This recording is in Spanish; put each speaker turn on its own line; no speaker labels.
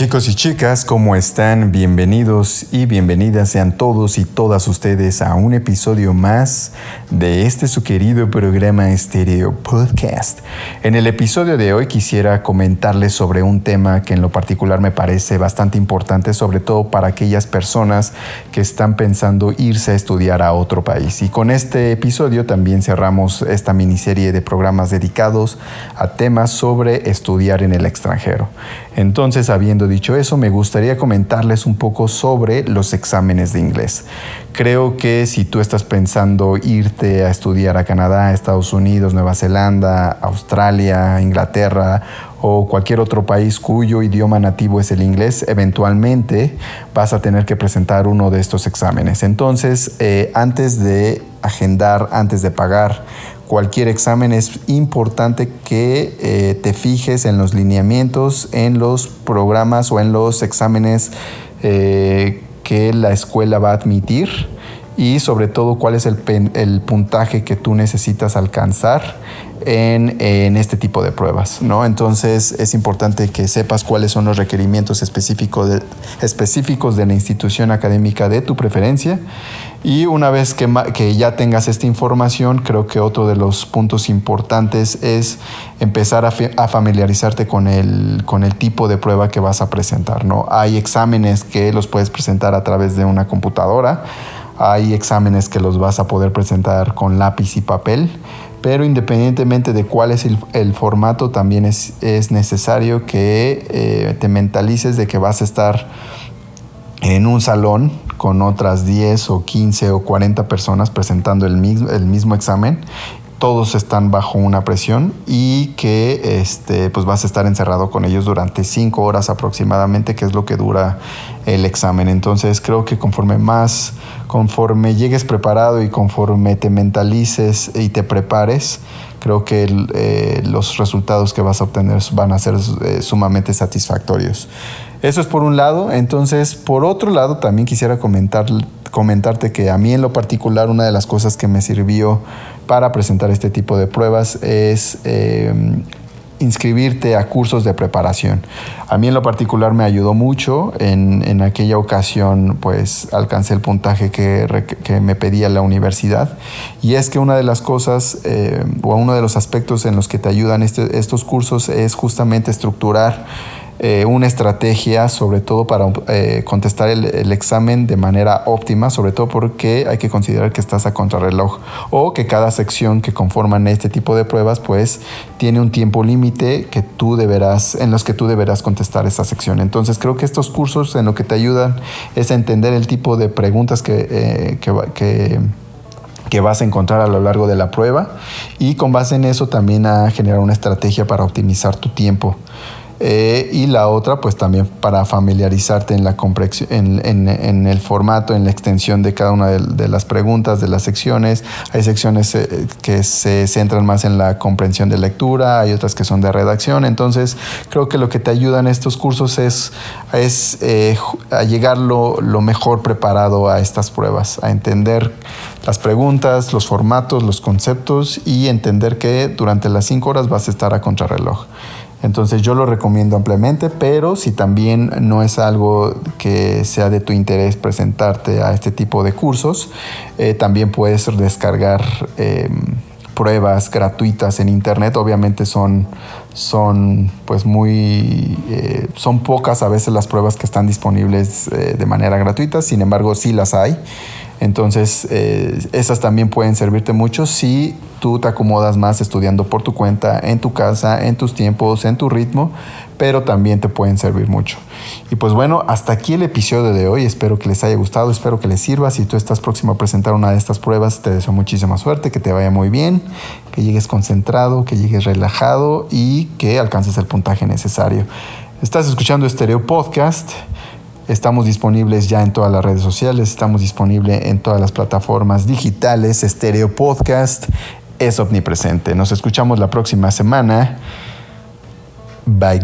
Chicos y chicas, ¿cómo están? Bienvenidos y bienvenidas sean todos y todas ustedes a un episodio más de este su querido programa Stereo Podcast. En el episodio de hoy quisiera comentarles sobre un tema que en lo particular me parece bastante importante, sobre todo para aquellas personas que están pensando irse a estudiar a otro país. Y con este episodio también cerramos esta miniserie de programas dedicados a temas sobre estudiar en el extranjero. Entonces, habiendo dicho eso, me gustaría comentarles un poco sobre los exámenes de inglés. Creo que si tú estás pensando irte a estudiar a Canadá, Estados Unidos, Nueva Zelanda, Australia, Inglaterra o cualquier otro país cuyo idioma nativo es el inglés, eventualmente vas a tener que presentar uno de estos exámenes. Entonces, eh, antes de agendar, antes de pagar cualquier examen es importante que eh, te fijes en los lineamientos, en los programas o en los exámenes eh, que la escuela va a admitir y sobre todo cuál es el, el puntaje que tú necesitas alcanzar en, este tipo de pruebas, ¿no? Entonces es importante que sepas cuáles son los requerimientos específicos de, específicos de la institución académica de tu preferencia y una vez que, que, ya tengas esta información, creo que otro de los puntos importantes es empezar a, a, familiarizarte con el, con el tipo de prueba que vas a presentar, ¿no? Hay exámenes que los puedes presentar a través de una computadora, hay exámenes que los vas a poder presentar con lápiz y papel, pero independientemente de cuál es el, formato, también es, necesario que eh, te mentalices de que vas a estar en un salón con otras 10 o 15 o 40 personas presentando el mismo, el mismo examen todos están bajo una presión y que este, pues vas a estar encerrado con ellos durante cinco horas aproximadamente, que es lo que dura el examen. Entonces creo que conforme más, conforme llegues preparado y conforme te mentalices y te prepares, creo que eh, los resultados que vas a obtener van a ser eh, sumamente satisfactorios. Eso es por un lado. Entonces, por otro lado, también quisiera comentar, comentarte que a mí en lo particular una de las cosas que me sirvió para presentar este tipo de pruebas es eh, inscribirte a cursos de preparación. A mí en lo particular me ayudó mucho. En, aquella ocasión pues alcancé el puntaje que, me pedía la universidad. Y es que una de las cosas eh, o uno de los aspectos en los que te ayudan este, estos cursos es justamente estructurar eh, una estrategia, sobre todo para eh, contestar el, examen de manera óptima, sobre todo porque hay que considerar que estás a contrarreloj o que cada sección que conforman este tipo de pruebas, pues tiene un tiempo límite que tú deberás, en los que tú deberás contestar esa sección. Entonces creo que estos cursos en lo que te ayudan es a entender el tipo de preguntas que, eh, que, que vas a encontrar a lo largo de la prueba y con base en eso también a generar una estrategia para optimizar tu tiempo. Eh, y la otra, pues también para familiarizarte en, la en, en, el formato, en la extensión de cada una de, las preguntas, de las secciones. Hay secciones eh, que se centran más en la comprensión de lectura, hay otras que son de redacción. Entonces, creo que lo que te ayudan estos cursos es, es eh, a llegar lo mejor preparado a estas pruebas, a entender las preguntas, los formatos, los conceptos y entender que durante las cinco horas vas a estar a contrarreloj. Entonces yo lo recomiendo ampliamente, pero si también no es algo que sea de tu interés presentarte a este tipo de cursos, eh, también puedes descargar em, pruebas gratuitas en internet. Obviamente son, son pues muy, eh, son pocas a veces las pruebas que están disponibles eh, de manera gratuita, sin embargo sí las hay. Entonces, eh, esas también pueden servirte mucho si tú te acomodas más estudiando por tu cuenta, en tu casa, en tus tiempos, en tu ritmo, pero también te pueden servir mucho. Y pues bueno, hasta aquí el episodio de hoy. Espero que les haya gustado, espero que les sirva. Si tú estás próximo a presentar una de estas pruebas, te deseo muchísima suerte, que te vaya muy bien, que llegues concentrado, que llegues relajado y que alcances el puntaje necesario. Estás escuchando Stereo Podcast. Estamos disponibles ya en todas las redes sociales, estamos disponibles en todas las plataformas digitales. Stereo Podcast es omnipresente. Nos escuchamos la próxima semana. Bye,